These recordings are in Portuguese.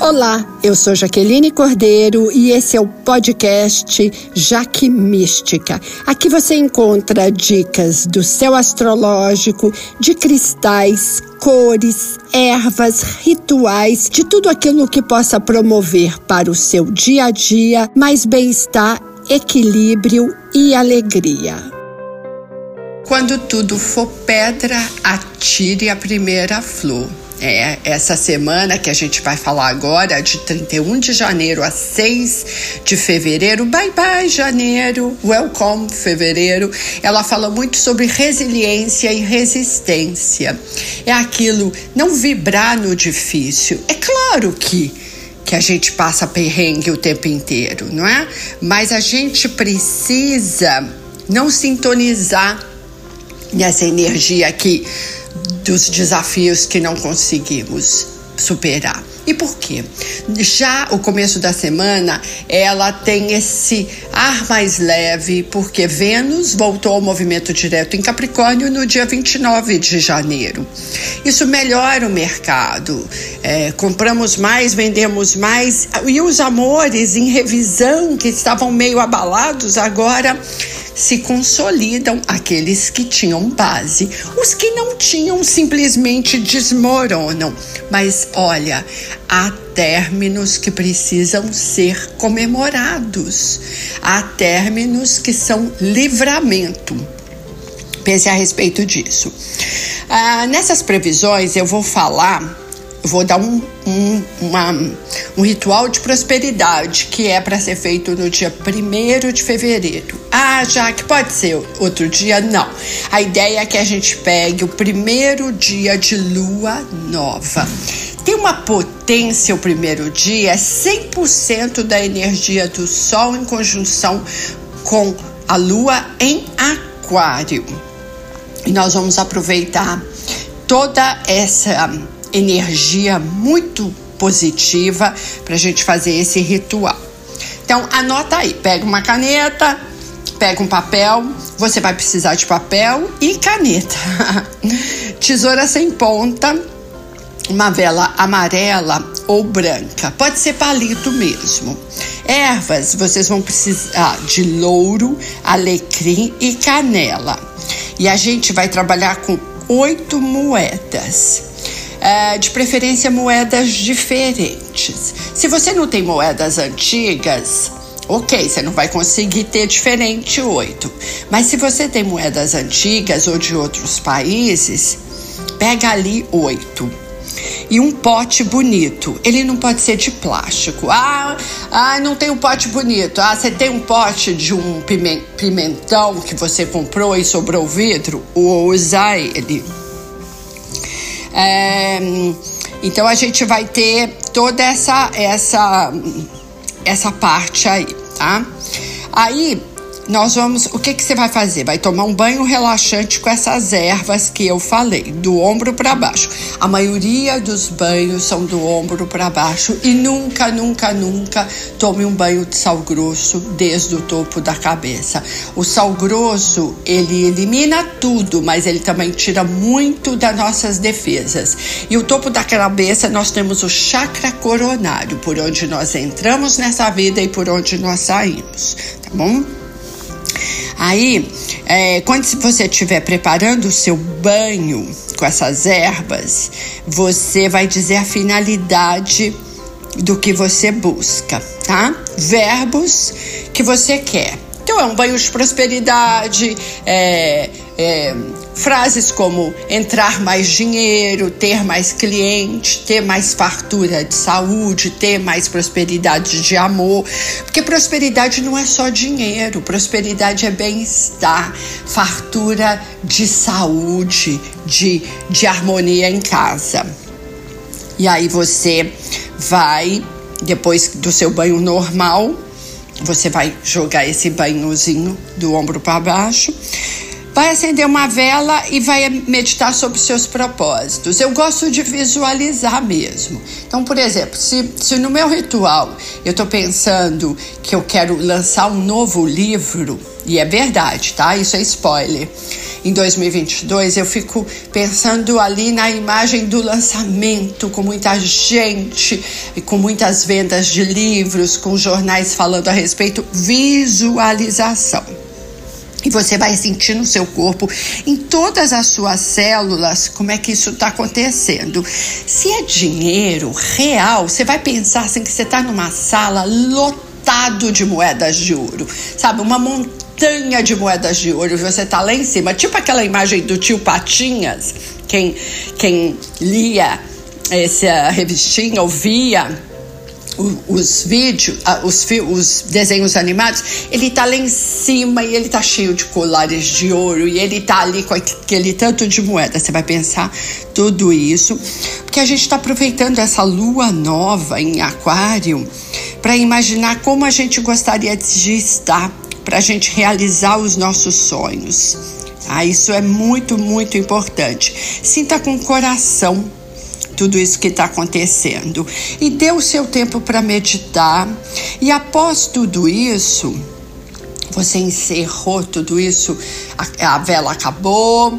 Olá, eu sou Jaqueline Cordeiro e esse é o podcast Jaque Mística. Aqui você encontra dicas do céu astrológico, de cristais, cores, ervas, rituais, de tudo aquilo que possa promover para o seu dia a dia mais bem-estar, equilíbrio e alegria. Quando tudo for pedra, atire a primeira flor. É, essa semana que a gente vai falar agora, de 31 de janeiro a 6 de fevereiro, bye bye janeiro, welcome fevereiro, ela fala muito sobre resiliência e resistência. É aquilo, não vibrar no difícil. É claro que que a gente passa perrengue o tempo inteiro, não é? Mas a gente precisa não sintonizar nessa energia aqui dos desafios que não conseguimos superar. E por quê? Já o começo da semana, ela tem esse ar mais leve, porque Vênus voltou ao movimento direto em Capricórnio no dia 29 de janeiro. Isso melhora o mercado. É, compramos mais, vendemos mais. E os amores em revisão, que estavam meio abalados, agora se consolidam aqueles que tinham base. Os que não tinham simplesmente desmoronam. Mas olha, há términos que precisam ser comemorados. Há términos que são livramento. Pense a respeito disso. Ah, nessas previsões eu vou falar vou dar um, um, uma, um ritual de prosperidade que é para ser feito no dia 1 de fevereiro. Ah, já que pode ser outro dia? Não. A ideia é que a gente pegue o primeiro dia de lua nova. Tem uma potência o primeiro dia, é 100% da energia do Sol em conjunção com a Lua em Aquário. E nós vamos aproveitar toda essa energia muito positiva para a gente fazer esse ritual. Então, anota aí, pega uma caneta, pega um papel, você vai precisar de papel e caneta. Tesoura sem ponta, uma vela amarela ou branca, pode ser palito mesmo. Ervas, vocês vão precisar de louro, alecrim e canela. E a gente vai trabalhar com oito moedas é, de preferência moedas diferentes. Se você não tem moedas antigas, ok, você não vai conseguir ter diferente oito. Mas se você tem moedas antigas ou de outros países, pega ali oito. E um pote bonito. Ele não pode ser de plástico. Ah, ah, não tem um pote bonito. Ah, você tem um pote de um pimentão que você comprou e sobrou vidro? Usa ele. É, então a gente vai ter toda essa essa essa parte aí, tá? Aí nós vamos. O que, que você vai fazer? Vai tomar um banho relaxante com essas ervas que eu falei, do ombro para baixo. A maioria dos banhos são do ombro para baixo e nunca, nunca, nunca tome um banho de sal grosso desde o topo da cabeça. O sal grosso ele elimina tudo, mas ele também tira muito das nossas defesas. E o topo da cabeça nós temos o chakra coronário, por onde nós entramos nessa vida e por onde nós saímos, tá bom? Aí, é, quando você estiver preparando o seu banho com essas ervas, você vai dizer a finalidade do que você busca, tá? Verbos que você quer. Então, é um banho de prosperidade, é, é Frases como entrar mais dinheiro, ter mais cliente, ter mais fartura de saúde, ter mais prosperidade de amor. Porque prosperidade não é só dinheiro, prosperidade é bem-estar, fartura de saúde, de, de harmonia em casa. E aí você vai, depois do seu banho normal, você vai jogar esse banhozinho do ombro para baixo vai acender uma vela e vai meditar sobre seus propósitos. Eu gosto de visualizar mesmo. Então, por exemplo, se, se no meu ritual eu estou pensando que eu quero lançar um novo livro, e é verdade, tá? Isso é spoiler. em 2022, eu fico pensando ali na imagem do lançamento, com muita gente, e com muitas vendas de livros, com jornais falando a respeito, visualização. E você vai sentir no seu corpo, em todas as suas células, como é que isso está acontecendo. Se é dinheiro real, você vai pensar assim que você está numa sala lotado de moedas de ouro, sabe? Uma montanha de moedas de ouro, você está lá em cima, tipo aquela imagem do tio Patinhas, quem, quem lia essa revistinha, ouvia os vídeos, os, os desenhos animados, ele tá lá em cima e ele tá cheio de colares de ouro e ele tá ali com aquele tanto de moeda. Você vai pensar tudo isso, porque a gente está aproveitando essa lua nova em Aquário para imaginar como a gente gostaria de estar, para a gente realizar os nossos sonhos. Ah, isso é muito, muito importante. Sinta com o coração tudo isso que está acontecendo. E dê o seu tempo para meditar. E após tudo isso, você encerrou tudo isso, a, a vela acabou,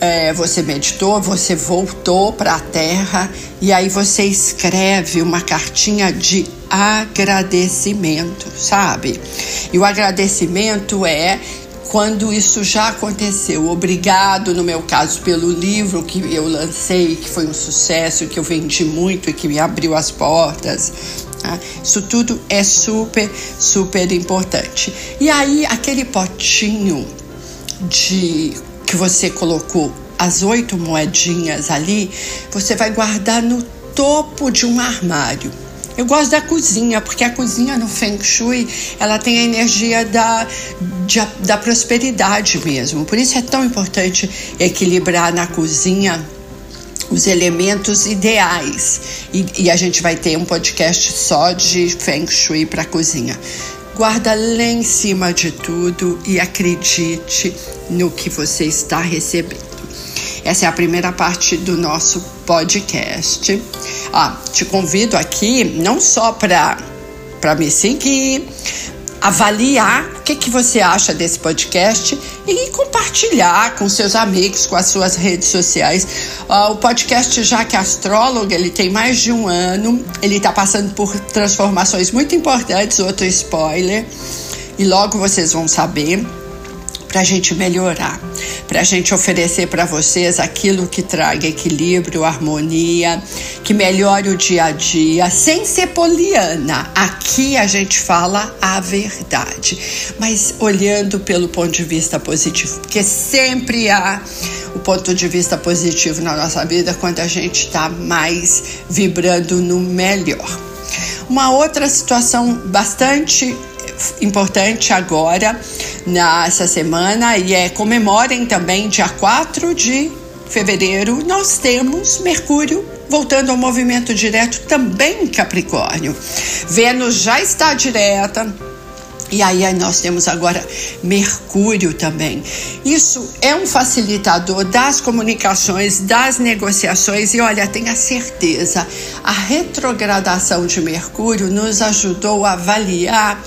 é, você meditou, você voltou para a terra e aí você escreve uma cartinha de agradecimento, sabe? E o agradecimento é quando isso já aconteceu. Obrigado, no meu caso, pelo livro que eu lancei, que foi um sucesso, que eu vendi muito e que me abriu as portas. Tá? Isso tudo é super, super importante. E aí, aquele potinho de que você colocou as oito moedinhas ali, você vai guardar no topo de um armário. Eu gosto da cozinha, porque a cozinha no Feng Shui, ela tem a energia da, de, da prosperidade mesmo. Por isso é tão importante equilibrar na cozinha os elementos ideais. E, e a gente vai ter um podcast só de Feng Shui para cozinha. Guarda lá em cima de tudo e acredite no que você está recebendo. Essa é a primeira parte do nosso podcast. Ah, te convido aqui não só para me seguir, avaliar o que, que você acha desse podcast e compartilhar com seus amigos, com as suas redes sociais. Uh, o podcast Jaque Astróloga, ele tem mais de um ano, ele está passando por transformações muito importantes, outro spoiler, e logo vocês vão saber para a gente melhorar, para a gente oferecer para vocês aquilo que traga equilíbrio, harmonia, que melhore o dia a dia, sem ser poliana. Aqui a gente fala a verdade, mas olhando pelo ponto de vista positivo, porque sempre há o ponto de vista positivo na nossa vida quando a gente está mais vibrando no melhor. Uma outra situação bastante importante agora nessa semana e é comemorem também dia 4 de fevereiro nós temos Mercúrio voltando ao movimento direto também em Capricórnio. Vênus já está direta, e aí nós temos agora Mercúrio também. Isso é um facilitador das comunicações, das negociações e olha, tenha certeza, a retrogradação de Mercúrio nos ajudou a avaliar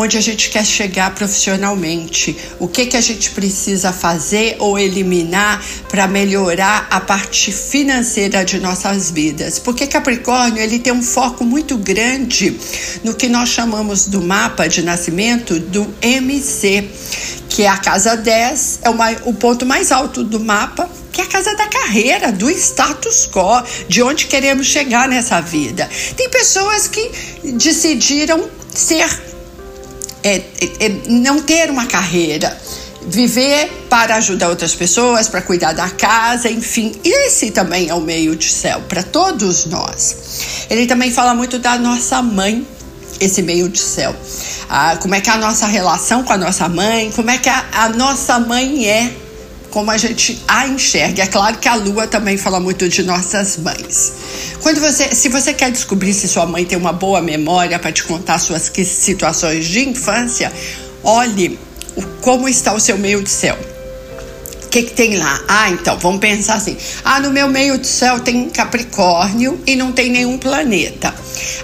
onde a gente quer chegar profissionalmente, o que que a gente precisa fazer ou eliminar para melhorar a parte financeira de nossas vidas. Porque Capricórnio, ele tem um foco muito grande no que nós chamamos do mapa de nascimento do MC, que é a casa 10, é o ponto mais alto do mapa, que é a casa da carreira, do status quo, de onde queremos chegar nessa vida. Tem pessoas que decidiram ser é, é, é não ter uma carreira, viver para ajudar outras pessoas, para cuidar da casa, enfim. Esse também é o meio de céu para todos nós. Ele também fala muito da nossa mãe, esse meio de céu. Ah, como é que é a nossa relação com a nossa mãe, como é que a, a nossa mãe é, como a gente a enxerga. É claro que a lua também fala muito de nossas mães. Quando você, se você quer descobrir se sua mãe tem uma boa memória para te contar suas situações de infância, olhe como está o seu meio de céu. Que, que tem lá? Ah, então, vamos pensar assim. Ah, no meu meio do céu tem Capricórnio e não tem nenhum planeta.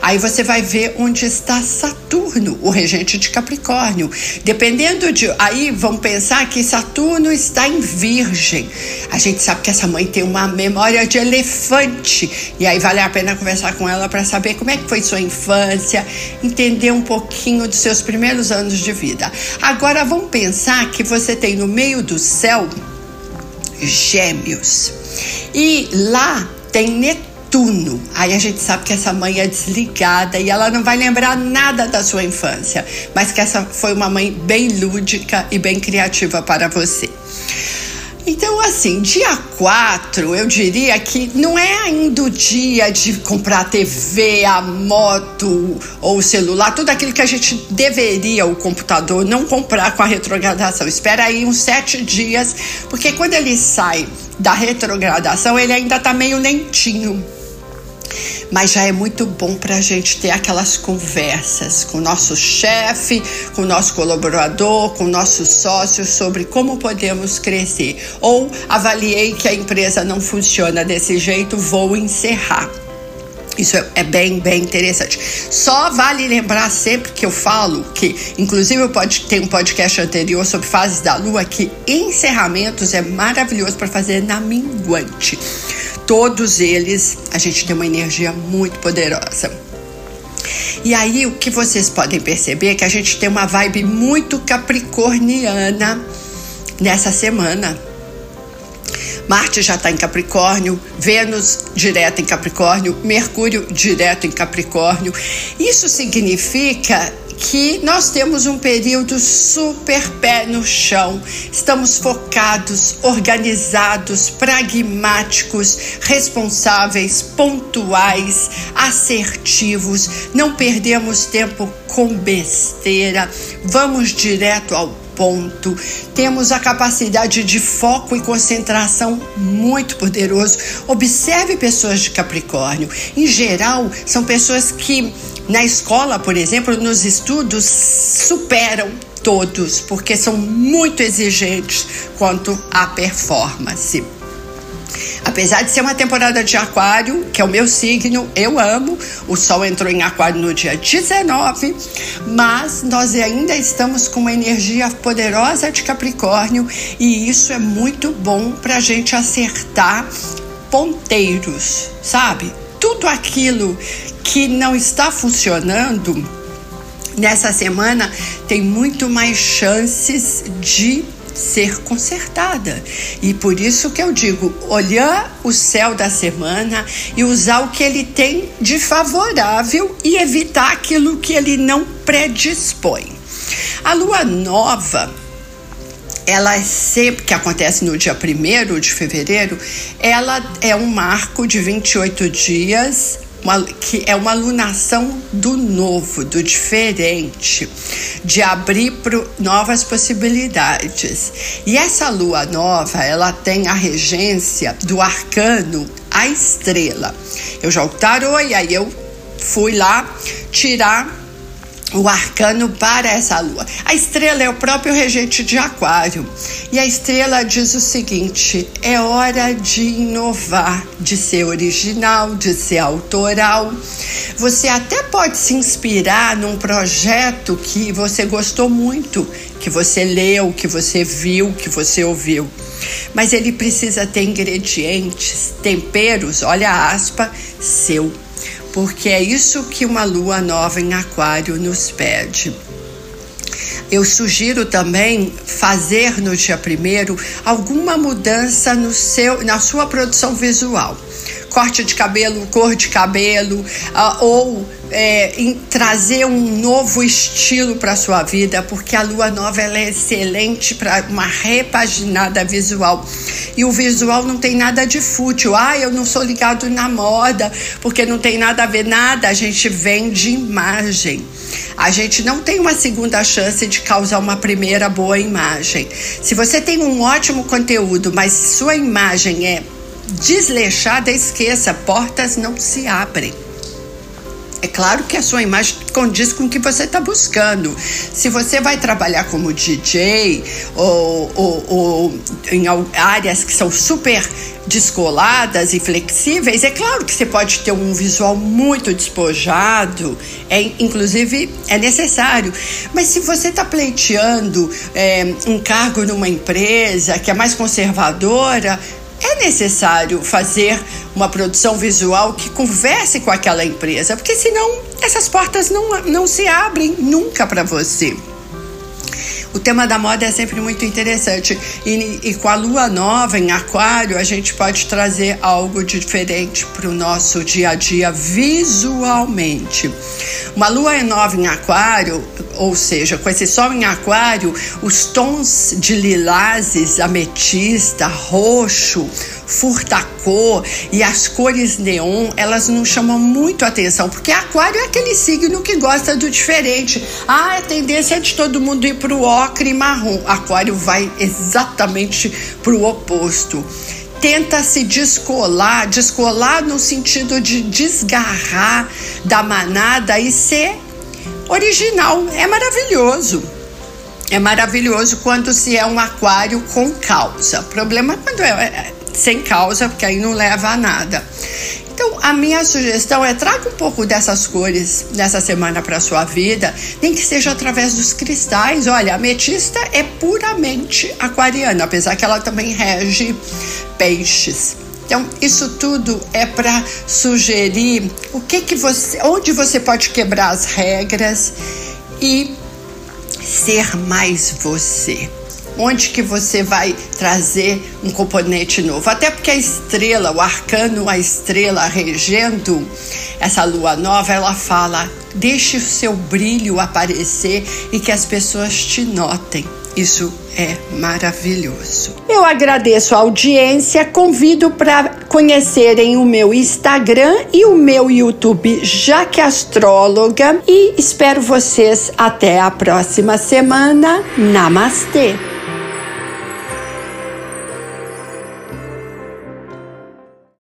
Aí você vai ver onde está Saturno, o regente de Capricórnio. Dependendo de. Aí vamos pensar que Saturno está em Virgem. A gente sabe que essa mãe tem uma memória de elefante. E aí vale a pena conversar com ela para saber como é que foi sua infância, entender um pouquinho dos seus primeiros anos de vida. Agora vamos pensar que você tem no meio do céu Gêmeos. E lá tem Netuno. Aí a gente sabe que essa mãe é desligada e ela não vai lembrar nada da sua infância, mas que essa foi uma mãe bem lúdica e bem criativa para você. Então, assim, dia 4, eu diria que não é ainda o dia de comprar a TV, a moto ou o celular, tudo aquilo que a gente deveria, o computador, não comprar com a retrogradação. Espera aí uns sete dias, porque quando ele sai da retrogradação, ele ainda tá meio lentinho mas já é muito bom para a gente ter aquelas conversas com o nosso chefe, com o nosso colaborador, com o nosso sócio sobre como podemos crescer. Ou avaliei que a empresa não funciona desse jeito, vou encerrar. Isso é bem, bem interessante. Só vale lembrar sempre que eu falo que, inclusive, eu pode, tem um podcast anterior sobre fases da lua, que encerramentos é maravilhoso para fazer na minguante todos eles a gente tem uma energia muito poderosa. E aí o que vocês podem perceber é que a gente tem uma vibe muito capricorniana nessa semana. Marte já está em Capricórnio, Vênus direto em Capricórnio, Mercúrio direto em Capricórnio. Isso significa que nós temos um período super pé no chão. Estamos focados, organizados, pragmáticos, responsáveis, pontuais, assertivos. Não perdemos tempo com besteira. Vamos direto ao ponto. Temos a capacidade de foco e concentração muito poderoso. Observe pessoas de Capricórnio. Em geral, são pessoas que na escola, por exemplo, nos estudos, superam todos, porque são muito exigentes quanto à performance. Apesar de ser uma temporada de Aquário, que é o meu signo, eu amo. O Sol entrou em Aquário no dia 19, mas nós ainda estamos com uma energia poderosa de Capricórnio e isso é muito bom para a gente acertar ponteiros, sabe? Tudo aquilo que não está funcionando nessa semana tem muito mais chances de ser consertada. E por isso que eu digo, olhar o céu da semana e usar o que ele tem de favorável e evitar aquilo que ele não predispõe. A lua nova ela é sempre que acontece no dia 1 de fevereiro, ela é um marco de 28 dias uma, que é uma alunação do novo, do diferente, de abrir para novas possibilidades. E essa lua nova, ela tem a regência do arcano, a estrela. Eu já o tarô e aí eu fui lá tirar o arcano para essa lua. A estrela é o próprio regente de Aquário. E a estrela diz o seguinte: é hora de inovar, de ser original, de ser autoral. Você até pode se inspirar num projeto que você gostou muito, que você leu, que você viu, que você ouviu. Mas ele precisa ter ingredientes, temperos, olha a aspa, seu porque é isso que uma lua nova em Aquário nos pede. Eu sugiro também fazer no dia primeiro alguma mudança no seu, na sua produção visual corte de cabelo, cor de cabelo, uh, ou é, trazer um novo estilo para sua vida, porque a lua nova ela é excelente para uma repaginada visual. E o visual não tem nada de fútil. Ah, eu não sou ligado na moda, porque não tem nada a ver nada. A gente vende imagem. A gente não tem uma segunda chance de causar uma primeira boa imagem. Se você tem um ótimo conteúdo, mas sua imagem é desleixada, esqueça, portas não se abrem. É claro que a sua imagem condiz com o que você está buscando. Se você vai trabalhar como DJ ou, ou, ou em áreas que são super descoladas e flexíveis, é claro que você pode ter um visual muito despojado, é, inclusive é necessário. Mas se você está pleiteando é, um cargo numa empresa que é mais conservadora, é necessário fazer uma produção visual que converse com aquela empresa, porque senão essas portas não, não se abrem nunca para você. O tema da moda é sempre muito interessante e, e, com a lua nova em Aquário, a gente pode trazer algo diferente para o nosso dia a dia visualmente. Uma lua nova em Aquário, ou seja, com esse sol em Aquário, os tons de lilazes, ametista, roxo, furtacor e as cores neon, elas não chamam muito atenção, porque aquário é aquele signo que gosta do diferente. Ah, a tendência é de todo mundo ir para o ocre e marrom. Aquário vai exatamente para o oposto tenta se descolar, descolar no sentido de desgarrar da manada e ser original. É maravilhoso. É maravilhoso quando se é um aquário com causa. O problema é quando é, é sem causa, porque aí não leva a nada. Então, a minha sugestão é traga um pouco dessas cores nessa semana para sua vida, nem que seja através dos cristais. Olha, a ametista é puramente aquariana, apesar que ela também rege peixes. Então, isso tudo é para sugerir o que que você, onde você pode quebrar as regras e ser mais você onde que você vai trazer um componente novo. Até porque a estrela, o arcano, a estrela regendo essa lua nova, ela fala: deixe o seu brilho aparecer e que as pessoas te notem. Isso é maravilhoso. Eu agradeço a audiência, convido para conhecerem o meu Instagram e o meu YouTube Jaque Astróloga e espero vocês até a próxima semana. Namastê!